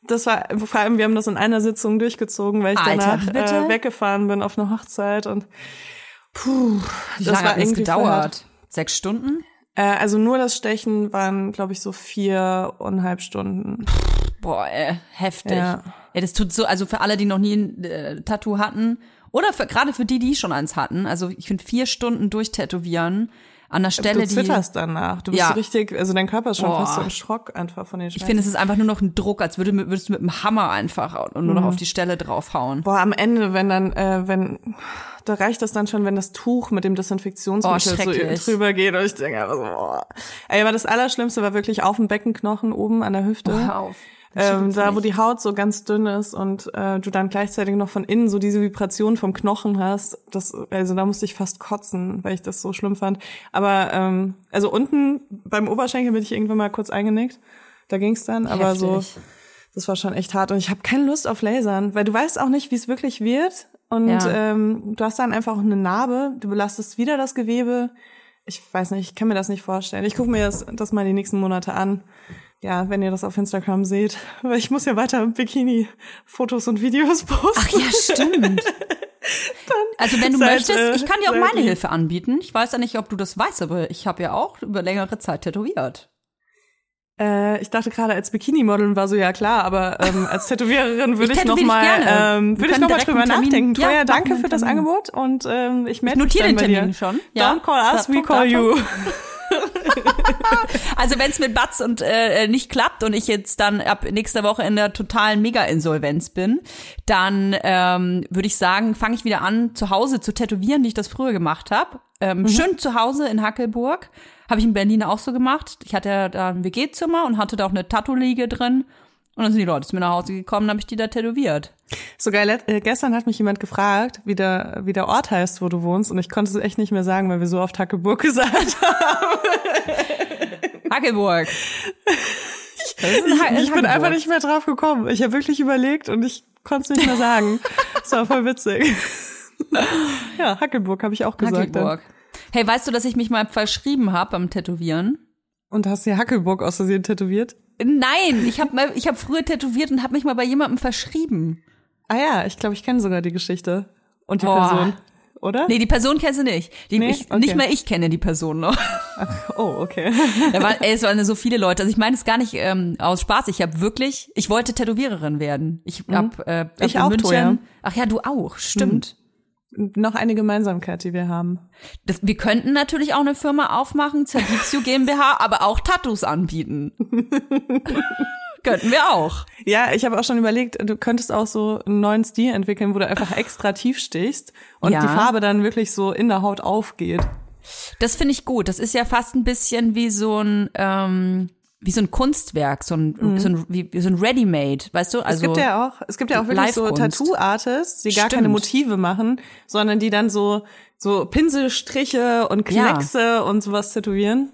Das war vor allem, wir haben das in einer Sitzung durchgezogen, weil ich Alter, danach bitte? äh, weggefahren bin auf eine Hochzeit und puh, Wie das lange war hat irgendwie gedauert? Sechs Stunden? Äh, also nur das Stechen waren, glaube ich, so viereinhalb Stunden. Boah, ey, heftig. Ja. Ja. das tut so, also für alle, die noch nie ein äh, Tattoo hatten, oder für, gerade für die, die schon eins hatten, also ich finde vier Stunden durchtätowieren an der Stelle, du die. zitterst danach. Du bist Ja. richtig, also dein Körper ist schon Boah. fast so im Schrock einfach von den Ich finde, es ist einfach nur noch ein Druck, als würde, würdest du mit einem Hammer einfach und nur noch auf die Stelle draufhauen. Boah, am Ende, wenn dann, äh, wenn, da reicht das dann schon, wenn das Tuch mit dem Desinfektionsmittel Oh, so drüber geht und ich denke einfach so, boah. Ey, aber das Allerschlimmste war wirklich auf dem Beckenknochen oben an der Hüfte. Hör auf. Ähm, da, wo mich. die Haut so ganz dünn ist und äh, du dann gleichzeitig noch von innen so diese Vibration vom Knochen hast, das, also da musste ich fast kotzen, weil ich das so schlimm fand. Aber ähm, also unten beim Oberschenkel bin ich irgendwann mal kurz eingenickt. Da ging's dann, aber so, das war schon echt hart. Und ich habe keine Lust auf Lasern, weil du weißt auch nicht, wie es wirklich wird. Und Ja. ähm, du hast dann einfach eine Narbe, du belastest wieder das Gewebe. Ich weiß nicht, ich kann mir das nicht vorstellen. Ich gucke mir das, das mal die nächsten Monate an. Ja, wenn ihr das auf Instagram seht. Weil ich muss ja weiter Bikini-Fotos und Videos posten. Ach ja, stimmt. also wenn du Seit, möchtest, äh, ich kann dir auch meine Hilfe anbieten. Ich weiß ja nicht, ob du das weißt, aber ich habe ja auch über längere Zeit tätowiert. Äh, ich dachte gerade, als Bikini-Model war so ja klar, aber ähm, als Tätowiererin würde Ich ich, noch tätowiere dich mal, gerne. ähm, würde ich noch mal drüber Termin- nachdenken. Ja, machen danke für das Termin. Angebot und ähm, ich melde mich notiere dann den bei dir. Termin schon. Ja. Don't call us, we call you. Also wenn es mit Batz und äh, nicht klappt und ich jetzt dann ab nächster Woche in der totalen Mega-Insolvenz bin, dann ähm, würde ich sagen, fange ich wieder an, zu Hause zu tätowieren, wie ich das früher gemacht habe. Ähm, Schön zu Hause in Hackelburg. Habe ich in Berlin auch so gemacht. Ich hatte da ein WG-Zimmer und hatte da auch eine Tattoo-Liege drin. Und dann sind die Leute zu mir nach Hause gekommen, habe ich die da tätowiert. Sogar let- äh, gestern hat mich jemand gefragt, wie der, wie der Ort heißt, wo du wohnst, und ich konnte es echt nicht mehr sagen, weil wir so oft Hackeburg gesagt haben. Ist ein Ha- Ich bin einfach nicht mehr drauf gekommen. Ich habe wirklich überlegt und ich konnte es nicht mehr sagen. Das war voll witzig. Ja, Hackelburg habe ich auch gesagt. Dann. Hackelburg. Hey, weißt du, dass ich mich mal verschrieben habe beim Tätowieren? Und hast dir Hackelburg aus Versehen tätowiert? Nein, ich habe ich hab früher tätowiert und habe mich mal bei jemandem verschrieben. Ah ja, ich glaube, ich kenne sogar die Geschichte. Und die Boah. Person. Oder? Nee, die Person kennst du nicht. Die, Nee? ich, Okay. Nicht mal ich kenne die Person noch. Oh, okay. Da war, ey, es waren so viele Leute. Also ich meine es gar nicht ähm, aus Spaß. Ich habe wirklich, ich wollte Tätowiererin werden. Ich hab, äh, hab Mhm. Ich auch, München. Toja. Ach ja, du auch. Stimmt. Noch eine Gemeinsamkeit, die wir haben. Das, wir könnten natürlich auch eine Firma aufmachen, Zerdixio GmbH, aber auch Tattoos anbieten. könnten wir auch. Ja, ich habe auch schon überlegt, du könntest auch so einen neuen Stil entwickeln, wo du einfach extra tief stichst und Ja. die Farbe dann wirklich so in der Haut aufgeht. Das finde ich gut. Das ist ja fast ein bisschen wie so ein ähm, wie so ein Kunstwerk, so ein, so ein wie, wie so ein Ready-Made, weißt du? Also Mhm. es gibt ja auch, es gibt ja auch wirklich so. Tattoo-Artists, die gar keine Stimmt. Motive machen, sondern die dann so so Pinselstriche und Ja. Kleckse und sowas tätowieren.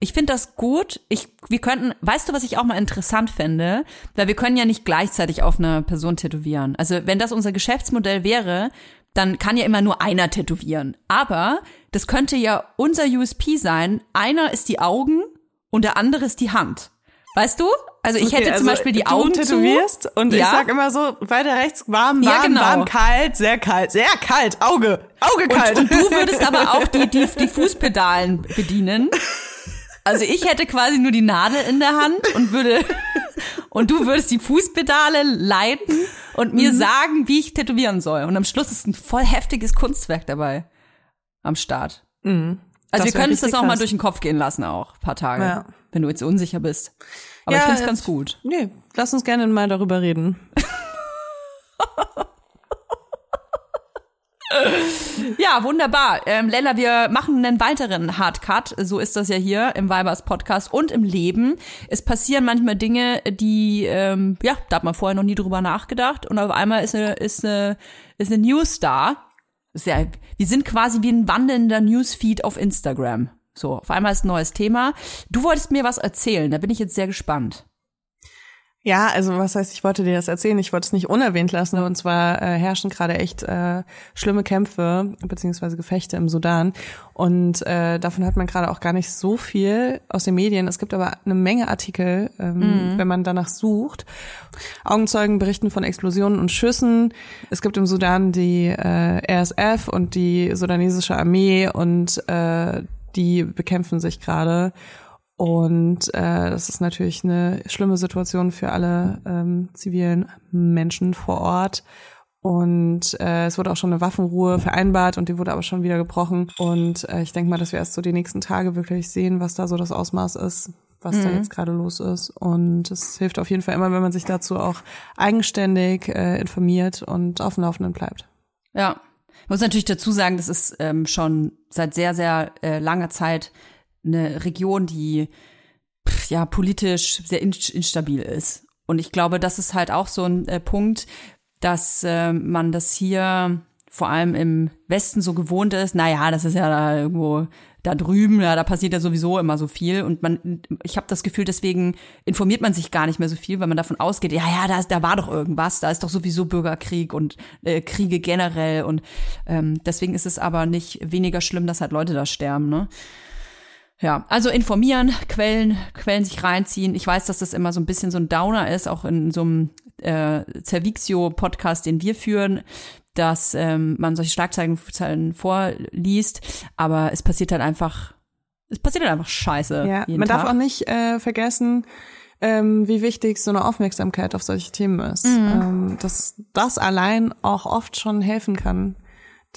Ich finde das gut. Ich, wir könnten, weißt du, was ich auch mal interessant fände? Weil wir können ja nicht gleichzeitig auf einer Person tätowieren. Also wenn das unser Geschäftsmodell wäre, dann kann ja immer nur einer tätowieren. Aber das könnte ja unser USP sein. Einer ist die Augen und der andere ist die Hand. Weißt du? Also ich Okay, hätte zum also Beispiel die du Augen tätowierst zu. und ich Ja. sag immer so weiter rechts warm, warm, Ja, genau. warm, kalt, sehr kalt, sehr kalt, Auge, Auge kalt. Und, und du würdest aber auch die, die, die Fußpedalen bedienen. Also ich hätte quasi nur die Nadel in der Hand und würde und du würdest die Fußpedale leiten und mir Mhm. sagen, wie ich tätowieren soll. Und am Schluss ist ein voll heftiges Kunstwerk dabei am Start. Also Mhm. Das wir können uns das auch mal krass. durch den Kopf gehen lassen auch, ein paar Tage, Ja. wenn du jetzt unsicher bist. Aber Ja, ich finde es ganz gut. Nee, lass uns gerne mal darüber reden. ja, wunderbar. Ähm, Lella, wir machen einen weiteren Hardcut. So ist das ja hier im Vibers Podcast und im Leben. Es passieren manchmal Dinge, die, ähm, ja, da hat man vorher noch nie drüber nachgedacht. Und auf einmal ist eine, ist eine, ist eine News da. Ja, wir sind quasi wie ein wandelnder Newsfeed auf Instagram. So, auf einmal ist ein neues Thema. Du wolltest mir was erzählen, da bin ich jetzt sehr gespannt. Ja, also was heißt, ich wollte dir das erzählen, ich wollte es nicht unerwähnt lassen. Und zwar äh, herrschen gerade echt äh, schlimme Kämpfe beziehungsweise Gefechte im Sudan. Und äh, davon hört man gerade auch gar nicht so viel aus den Medien. Es gibt aber eine Menge Artikel, ähm, mhm. wenn man danach sucht. Augenzeugen berichten von Explosionen und Schüssen. Es gibt im Sudan die äh, RSF und die sudanesische Armee und äh, die bekämpfen sich gerade. Und äh, das ist natürlich eine schlimme Situation für alle ähm, zivilen Menschen vor Ort. Und äh, es wurde auch schon eine Waffenruhe vereinbart und die wurde aber schon wieder gebrochen. Und äh, ich denke mal, dass wir erst so die nächsten Tage wirklich sehen, was da so das Ausmaß ist, was mhm. da jetzt gerade los ist. Und es hilft auf jeden Fall immer, wenn man sich dazu auch eigenständig äh, informiert und auf dem Laufenden bleibt. Ja. Ich muss natürlich dazu sagen, das ist ähm, schon seit sehr, sehr äh, langer Zeit eine Region, die ja politisch sehr instabil ist. Und ich glaube, das ist halt auch so ein äh, Punkt, dass äh, man das hier vor allem im Westen so gewohnt ist. Naja, das ist ja da irgendwo da drüben, ja, da passiert ja sowieso immer so viel. Und man, ich habe das Gefühl, deswegen informiert man sich gar nicht mehr so viel, weil man davon ausgeht, ja, ja, da, ist, da war doch irgendwas, da ist doch sowieso Bürgerkrieg und äh, Kriege generell. Und ähm, deswegen ist es aber nicht weniger schlimm, dass halt Leute da sterben, ne? Ja, also informieren, Quellen, Quellen sich reinziehen. Ich weiß, dass das immer so ein bisschen so ein Downer ist, auch in so einem äh, Cervixio-Podcast, den wir führen, dass ähm, man solche Schlagzeilen vorliest, aber es passiert halt einfach, es passiert halt einfach Scheiße. Ja, man Tag. darf auch nicht äh, vergessen, ähm, wie wichtig so eine Aufmerksamkeit auf solche Themen ist. Mhm. Ähm, dass das allein auch oft schon helfen kann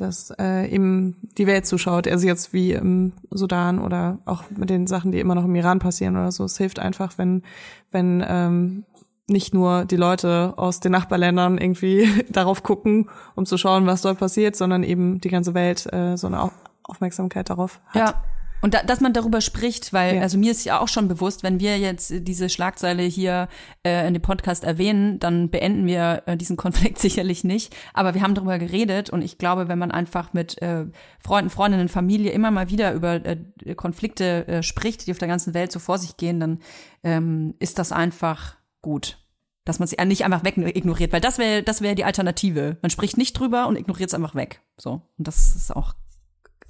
dass äh, eben die Welt zuschaut. Also jetzt wie im Sudan oder auch mit den Sachen, die immer noch im Iran passieren oder so. Es hilft einfach, wenn, wenn ähm, nicht nur die Leute aus den Nachbarländern irgendwie darauf gucken, um zu schauen, was dort passiert, sondern eben die ganze Welt äh, so eine Aufmerksamkeit darauf hat. Ja. Und da, dass man darüber spricht, weil, ja. also mir ist ja auch schon bewusst, wenn wir jetzt diese Schlagzeile hier äh, in dem Podcast erwähnen, dann beenden wir äh, diesen Konflikt sicherlich nicht. Aber wir haben darüber geredet und ich glaube, wenn man einfach mit äh, Freunden, Freundinnen, Familie immer mal wieder über äh, Konflikte äh, spricht, die auf der ganzen Welt so vor sich gehen, dann ähm, ist das einfach gut dass man sie nicht einfach weg ignoriert, weil das wäre das wäre die Alternative. Man spricht nicht drüber und ignoriert es einfach weg. So und das ist auch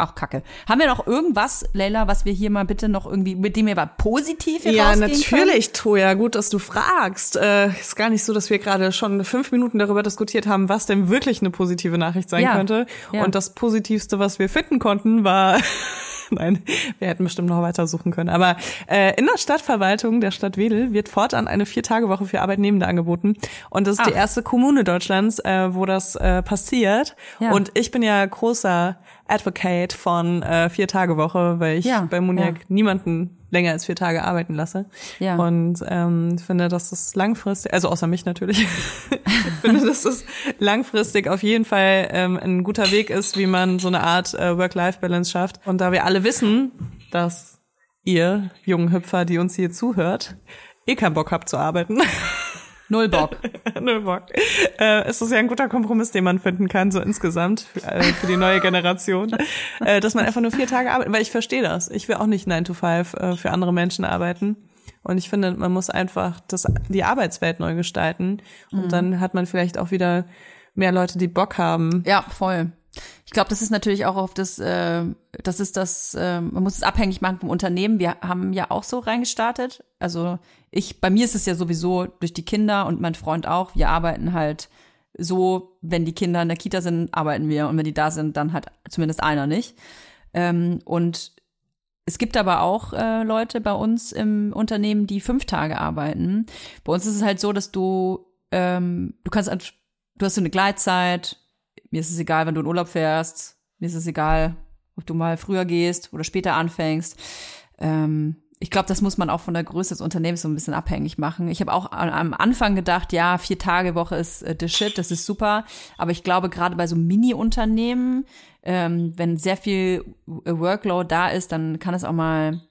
auch kacke. Haben wir noch irgendwas, Leila, was wir hier mal bitte noch irgendwie, mit dem wir mal positiv Ja, natürlich, Toja. Gut, dass du fragst. Äh, ist gar nicht so, dass wir gerade schon fünf Minuten darüber diskutiert haben, was denn wirklich eine positive Nachricht sein ja. könnte. Ja. Und das Positivste, was wir finden konnten, war Nein, wir hätten bestimmt noch weiter suchen können. Aber äh, in der Stadtverwaltung der Stadt Wedel wird fortan eine Vier-Tage-Woche für Arbeitnehmende angeboten. Und das ist Ach. die erste Kommune Deutschlands, äh, wo das äh, passiert. Ja. Und ich bin ja großer Advocate von äh, Vier-Tage-Woche, weil ich ja. bei Muniak ja. niemanden länger als vier Tage arbeiten lasse. Ja. Und ähm, finde, dass das langfristig, also außer mich natürlich, finde, dass das langfristig auf jeden Fall ähm, ein guter Weg ist, wie man so eine Art äh, Work-Life-Balance schafft. Und da wir alle wissen, dass ihr jungen Hüpfer, die uns hier zuhört, eh keinen Bock habt zu arbeiten. Null Bock. Null Bock. Äh, es ist ja ein guter Kompromiss, den man finden kann, so insgesamt für, äh, für die neue Generation, äh, dass man einfach nur vier Tage arbeitet, weil ich verstehe das. Ich will auch nicht 9 to 5 äh, für andere Menschen arbeiten. Und ich finde, man muss einfach das, die Arbeitswelt neu gestalten. Und mhm. dann hat man vielleicht auch wieder mehr Leute, die Bock haben. Ja, voll. Ich glaube, das ist natürlich auch auf das, äh, das ist das, äh, man muss es abhängig machen vom Unternehmen. Wir haben ja auch so reingestartet. Also ich, bei mir ist es ja sowieso durch die Kinder und mein Freund auch. Wir arbeiten halt so, wenn die Kinder in der Kita sind, arbeiten wir und wenn die da sind, dann halt zumindest einer nicht. Ähm, und es gibt aber auch äh, Leute bei uns im Unternehmen, die fünf Tage arbeiten. Bei uns ist es halt so, dass du, ähm, du kannst, du hast so eine Gleitzeit, mir ist es egal, wenn du in Urlaub fährst. Mir ist es egal, ob du mal früher gehst oder später anfängst. Ähm, ich glaube, das muss man auch von der Größe des Unternehmens so ein bisschen abhängig machen. Ich habe auch am Anfang gedacht, ja, vier Tage Woche ist äh, the shit, das ist super. Aber ich glaube, gerade bei so Mini-Unternehmen, ähm, wenn sehr viel Workload da ist, dann kann es auch mal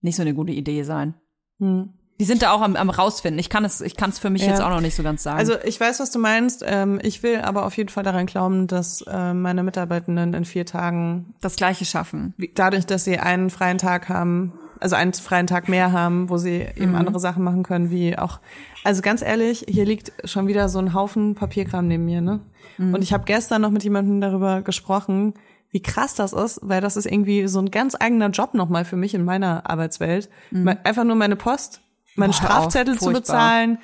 nicht so eine gute Idee sein. Hm. Die sind da auch am, am rausfinden. Ich kann es, ich kann es für mich ja. jetzt auch noch nicht so ganz sagen. Also ich weiß, was du meinst. Ähm, ich will aber auf jeden Fall daran glauben, dass äh, meine Mitarbeitenden in vier Tagen das Gleiche schaffen. Dadurch, dass sie einen freien Tag haben, also einen freien Tag mehr haben, wo sie eben mhm. andere Sachen machen können, wie auch, also ganz ehrlich, hier liegt schon wieder so ein Haufen Papierkram neben mir, ne? Mhm. Und ich habe gestern noch mit jemandem darüber gesprochen, wie krass das ist, weil das ist irgendwie so ein ganz eigener Job nochmal für mich in meiner Arbeitswelt. Mhm. Einfach nur meine Post, meine Boah, Strafzettel zu bezahlen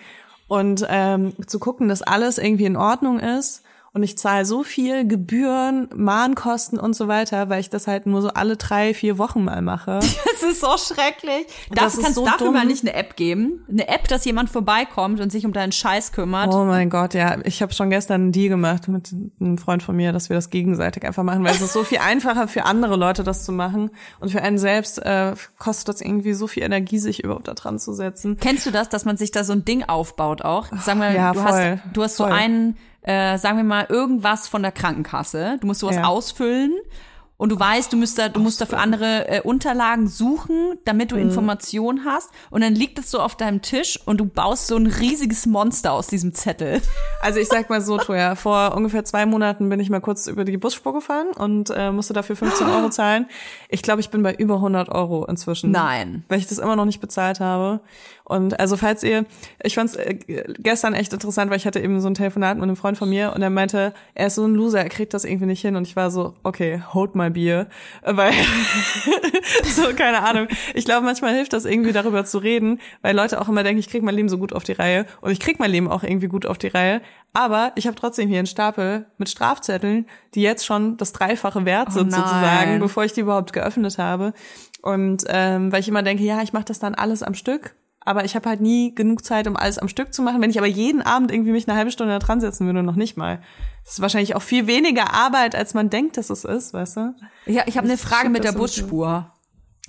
und ähm, zu gucken, dass alles irgendwie in Ordnung ist und ich zahle so viel Gebühren, Mahnkosten und so weiter, weil ich das halt nur so alle drei, vier Wochen mal mache. Das ist so schrecklich. Das kannst so dafür dumm. mal nicht eine App geben. Eine App, dass jemand vorbeikommt und sich um deinen Scheiß kümmert. Oh mein Gott, ja. Ich habe schon gestern einen Deal gemacht mit einem Freund von mir, dass wir das gegenseitig einfach machen, weil es ist so viel einfacher für andere Leute, das zu machen. Und für einen selbst äh, kostet das irgendwie so viel Energie, sich überhaupt da dran zu setzen. Kennst du das, dass man sich da so ein Ding aufbaut auch? Sagen wir, ja, du, voll, hast, du hast so einen äh, sagen wir mal, irgendwas von der Krankenkasse. Du musst sowas ja. ausfüllen und du weißt, du musst, da, du musst dafür andere äh, Unterlagen suchen, damit du mhm. Informationen hast. Und dann liegt es so auf deinem Tisch und du baust so ein riesiges Monster aus diesem Zettel. Also ich sag mal so, Toja, vor ungefähr zwei Monaten bin ich mal kurz über die Busspur gefahren und äh, musste dafür 15 Euro zahlen. Ich glaube, ich bin bei über 100 Euro inzwischen. Nein. Weil ich das immer noch nicht bezahlt habe. Und also falls ihr, ich fand's äh, gestern echt interessant, weil ich hatte eben so ein Telefonat mit einem Freund von mir und er meinte, er ist so ein Loser, er kriegt das irgendwie nicht hin. Und ich war so, okay, hold my beer. Weil, so, keine Ahnung. Ich glaube, manchmal hilft das irgendwie darüber zu reden, weil Leute auch immer denken, ich krieg mein Leben so gut auf die Reihe. Und ich krieg mein Leben auch irgendwie gut auf die Reihe. Aber ich habe trotzdem hier einen Stapel mit Strafzetteln, die jetzt schon das Dreifache wert oh sind, oh sozusagen, bevor ich die überhaupt geöffnet habe. Und ähm, weil ich immer denke, ja, ich mache das dann alles am Stück aber ich habe halt nie genug Zeit, um alles am Stück zu machen. Wenn ich aber jeden Abend irgendwie mich eine halbe Stunde da dran setzen würde, noch nicht mal. Das ist wahrscheinlich auch viel weniger Arbeit, als man denkt, dass es ist, weißt du? Ja, ich habe eine Frage mit der Busspur.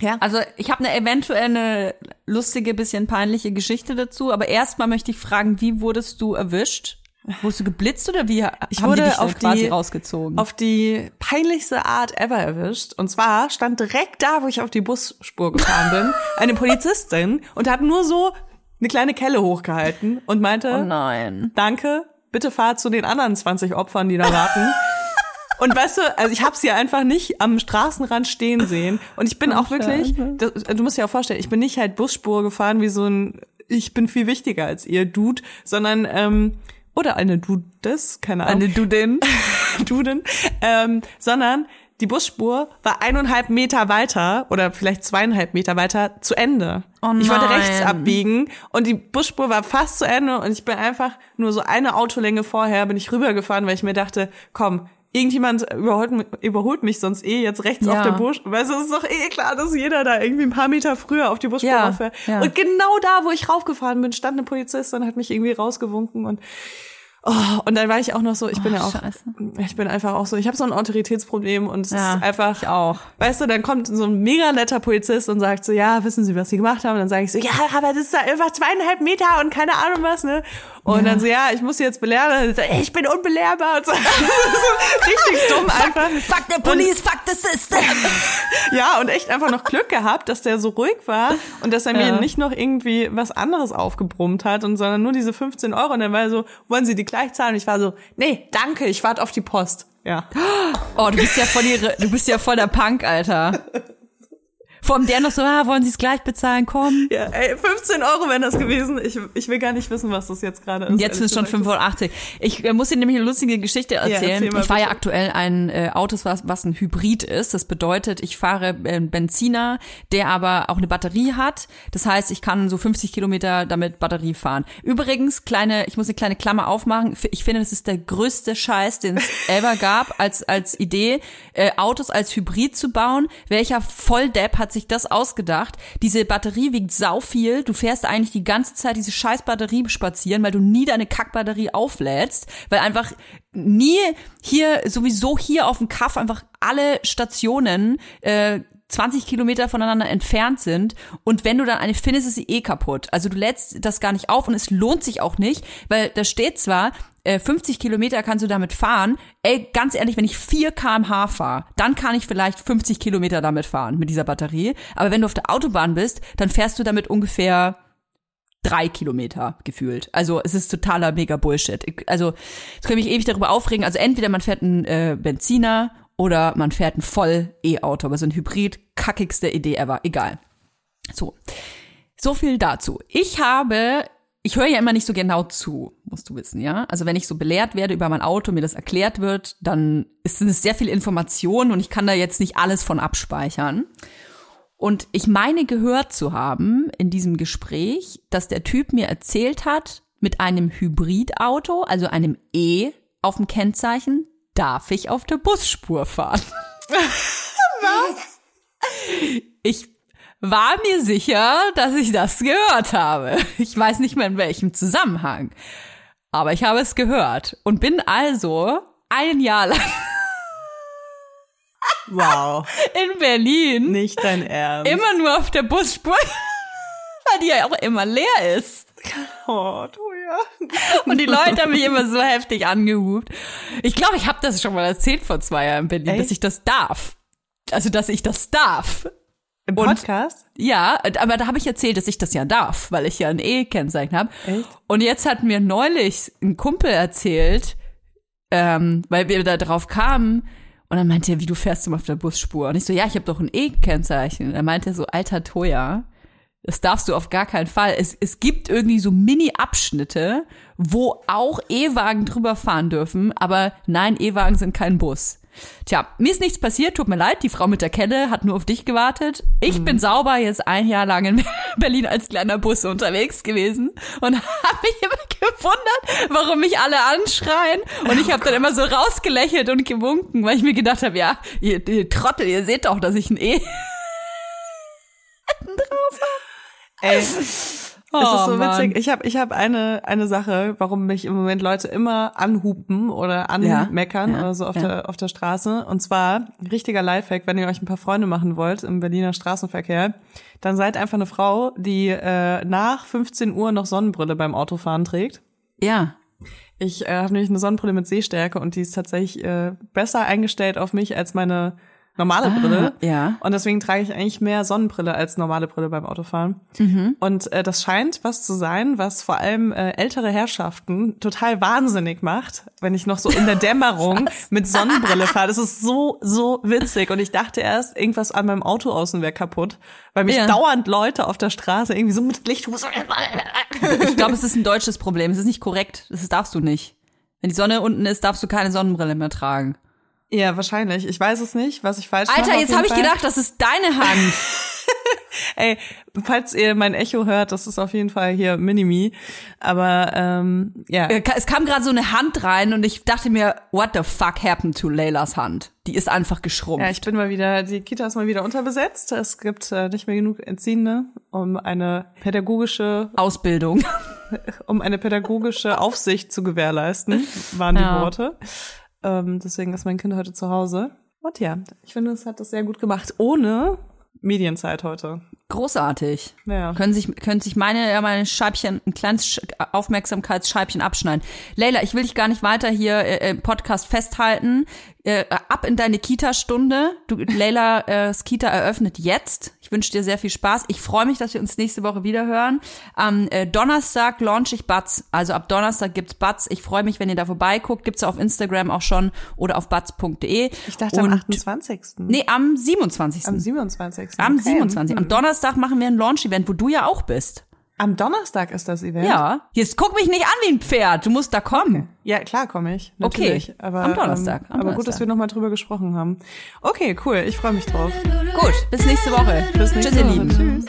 Ja. Also ich habe eine eventuell eine lustige, bisschen peinliche Geschichte dazu, aber erstmal möchte ich fragen, wie wurdest du erwischt? Wurdest du geblitzt oder wie ich haben wurde die dich auf quasi die, rausgezogen? Auf die peinlichste Art ever erwischt. Und zwar stand direkt da, wo ich auf die Busspur gefahren bin, eine Polizistin und hat nur so eine kleine Kelle hochgehalten und meinte, oh nein. danke, bitte fahr zu den anderen 20 Opfern, die da warten. Und weißt du, also ich habe sie einfach nicht am Straßenrand stehen sehen. Und ich bin auch wirklich, das, du musst dir auch vorstellen, ich bin nicht halt Busspur gefahren wie so ein, ich bin viel wichtiger als ihr Dude, sondern ähm, oder eine Dudes, keine Ahnung. Eine Dudin. Duden. Ähm, sondern die Busspur war eineinhalb Meter weiter oder vielleicht zweieinhalb Meter weiter zu Ende. Oh nein. Ich wollte rechts abbiegen und die Busspur war fast zu Ende und ich bin einfach nur so eine Autolänge vorher bin ich rübergefahren, weil ich mir dachte, komm, irgendjemand überholt, überholt mich sonst eh jetzt rechts ja. auf der Busch. Weißt du, es ist doch eh klar, dass jeder da irgendwie ein paar Meter früher auf die Busspur ja, auffährt. Ja. Und genau da, wo ich raufgefahren bin, stand eine Polizistin und hat mich irgendwie rausgewunken und Oh, und dann war ich auch noch so, ich bin oh, ja auch, Scheiße. ich bin einfach auch so, ich habe so ein Autoritätsproblem und es ja, ist einfach, ich auch. weißt du, dann kommt so ein mega netter Polizist und sagt so, ja, wissen Sie, was Sie gemacht haben? Und dann sage ich so, ja, aber das ist da einfach zweieinhalb Meter und keine Ahnung was, ne? Und ja. dann so, ja, ich muss sie jetzt belehren. So, ich bin unbelehrbar. Und so. richtig dumm einfach. Fuck the police, fuck the system. ja, und echt einfach noch Glück gehabt, dass der so ruhig war und dass er mir ja. nicht noch irgendwie was anderes aufgebrummt hat, und sondern nur diese 15 Euro. Und dann war er so, wollen Sie die gleich zahlen? Und ich war so, nee, danke, ich warte auf die Post. Ja. Oh, du bist ja voll die, du bist ja voll der Punk, Alter. Allem der noch so, ah, wollen Sie es gleich bezahlen, komm. Ja, ey, 15 Euro wären das gewesen. Ich, ich will gar nicht wissen, was das jetzt gerade ist. Jetzt sind es schon 85. Ich äh, muss Ihnen nämlich eine lustige Geschichte erzählen. Ja, erzähl ich fahre ja aktuell ein äh, Autos, was, was ein Hybrid ist. Das bedeutet, ich fahre äh, Benziner, der aber auch eine Batterie hat. Das heißt, ich kann so 50 Kilometer damit Batterie fahren. Übrigens, kleine, ich muss eine kleine Klammer aufmachen. Ich finde, das ist der größte Scheiß, den es ever gab, als, als Idee, äh, Autos als Hybrid zu bauen. Welcher Volldepp hat sich das ausgedacht? Diese Batterie wiegt sau viel. Du fährst eigentlich die ganze Zeit diese scheiß Batterie spazieren, weil du nie deine Kackbatterie auflädst, weil einfach nie hier, sowieso hier auf dem Kaff einfach alle Stationen äh, 20 Kilometer voneinander entfernt sind und wenn du dann eine findest, ist sie eh kaputt. Also du lädst das gar nicht auf und es lohnt sich auch nicht, weil da steht zwar, 50 äh, Kilometer kannst du damit fahren. Ey, ganz ehrlich, wenn ich 4 kmh fahre, dann kann ich vielleicht 50 Kilometer damit fahren, mit dieser Batterie. Aber wenn du auf der Autobahn bist, dann fährst du damit ungefähr drei Kilometer gefühlt. Also es ist totaler mega Bullshit. Also kann ich mich ewig darüber aufregen. Also entweder man fährt einen äh, Benziner oder man fährt ein voll E-Auto, aber so ein Hybrid, kackigste Idee ever. Egal. So. So viel dazu. Ich habe ich höre ja immer nicht so genau zu, musst du wissen, ja. Also wenn ich so belehrt werde über mein Auto, mir das erklärt wird, dann ist es sehr viel Information und ich kann da jetzt nicht alles von abspeichern. Und ich meine gehört zu haben in diesem Gespräch, dass der Typ mir erzählt hat, mit einem Hybridauto, also einem E auf dem Kennzeichen, darf ich auf der Busspur fahren. Was? Ich war mir sicher, dass ich das gehört habe. Ich weiß nicht mehr in welchem Zusammenhang. Aber ich habe es gehört und bin also ein Jahr lang Wow. in Berlin Nicht dein Ernst. immer nur auf der Busspur, weil die ja auch immer leer ist. Oh, Toja. Und die Leute haben mich immer so heftig angehupt. Ich glaube, ich habe das schon mal erzählt vor zwei Jahren in Berlin, Echt? dass ich das darf. Also, dass ich das darf. Im Und- Podcast? Ja, aber da habe ich erzählt, dass ich das ja darf, weil ich ja ein E-Kennzeichen habe. Und jetzt hat mir neulich ein Kumpel erzählt, ähm, weil wir da drauf kamen, und dann meinte er, wie du fährst immer auf der Busspur. Und ich so, ja, ich habe doch ein E-Kennzeichen. Und er meinte so, alter Toja, das darfst du auf gar keinen Fall. Es, es gibt irgendwie so Mini-Abschnitte, wo auch E-Wagen drüber fahren dürfen, aber nein, E-Wagen sind kein Bus. Tja, mir ist nichts passiert, tut mir leid, die Frau mit der Kelle hat nur auf dich gewartet. Ich bin sauber jetzt ein Jahr lang in Berlin als kleiner Bus unterwegs gewesen und habe mich immer gewundert, warum mich alle anschreien. Und ich habe dann immer so rausgelächelt und gewunken, weil ich mir gedacht habe, ja, ihr, ihr Trottel, ihr seht doch, dass ich ein E drauf habe. Ey, es ist Oh, so Mann. witzig. Ich habe ich hab eine, eine Sache, warum mich im Moment Leute immer anhupen oder anmeckern Ja, oder so auf, ja. der, auf der Straße. Und zwar, richtiger Lifehack, wenn ihr euch ein paar Freunde machen wollt im Berliner Straßenverkehr, dann seid einfach eine Frau, die äh, nach 15 Uhr noch Sonnenbrille beim Autofahren trägt. Ja. Ich äh, habe nämlich eine Sonnenbrille mit Sehstärke und die ist tatsächlich äh, besser eingestellt auf mich als meine normale Brille. Ah, ja. Und deswegen trage ich eigentlich mehr Sonnenbrille als normale Brille beim Autofahren. Mhm. Und äh, das scheint was zu sein, was vor allem äh, ältere Herrschaften total wahnsinnig macht, wenn ich noch so in der Dämmerung mit Sonnenbrille fahre. Das ist so, so witzig. Und ich dachte erst, irgendwas an meinem Auto außen wäre kaputt, weil mich Ja. dauernd Leute auf der Straße irgendwie so mit Lichthus. Ich glaube, es ist ein deutsches Problem. Es ist nicht korrekt. Das darfst du nicht. Wenn die Sonne unten ist, darfst du keine Sonnenbrille mehr tragen. Ja, wahrscheinlich. Ich weiß es nicht, was ich falsch mache. Alter, jetzt habe ich gedacht, das ist deine Hand. Ey, falls ihr mein Echo hört, das ist auf jeden Fall hier Minimi. Aber ähm, ja. Es kam gerade so eine Hand rein und ich dachte mir, what the fuck happened to Leylas Hand? Die ist einfach geschrumpft. Ja, ich bin mal wieder, die Kita ist mal wieder unterbesetzt. Es gibt äh, nicht mehr genug Entziehende, um eine pädagogische, Ausbildung. um eine pädagogische Aufsicht zu gewährleisten, waren die Ja. Worte. Ähm, deswegen ist mein Kind heute zu Hause. Und ja, ich finde, es hat das sehr gut gemacht, ohne Medienzeit heute. Großartig. Ja. Können sich, können sich meine, meine Scheibchen, ein kleines Sch Aufmerksamkeitsscheibchen abschneiden. Leila, ich will dich gar nicht weiter hier äh, im Podcast festhalten. Äh, ab in deine Kita-Stunde. Du, Leila, äh, Kita eröffnet jetzt. Ich wünsche dir sehr viel Spaß. Ich freue mich, dass wir uns nächste Woche wieder hören. Am äh, Donnerstag launch ich Batz. Also ab Donnerstag gibt's Batz. Ich freue mich, wenn ihr da vorbeiguckt. Gibt's auf Instagram auch schon oder auf batz.de. Ich dachte Und- am 28. Nee, am 27. Am 27. Am Okay. 27. Am Donnerstag machen wir ein Launch-Event, wo du ja auch bist. Am Donnerstag ist das Event? Ja. Jetzt guck mich nicht an wie ein Pferd. Du musst da kommen. Ja, klar komme ich. Okay. Natürlich. Aber, Am Donnerstag, Ähm, am aber gut, Donnerstag. dass wir nochmal drüber gesprochen haben. Okay, cool. Ich freue mich drauf. Gut, bis nächste Woche. Bis nächste Tschüss, ihr Woche. Lieben. Tschüss.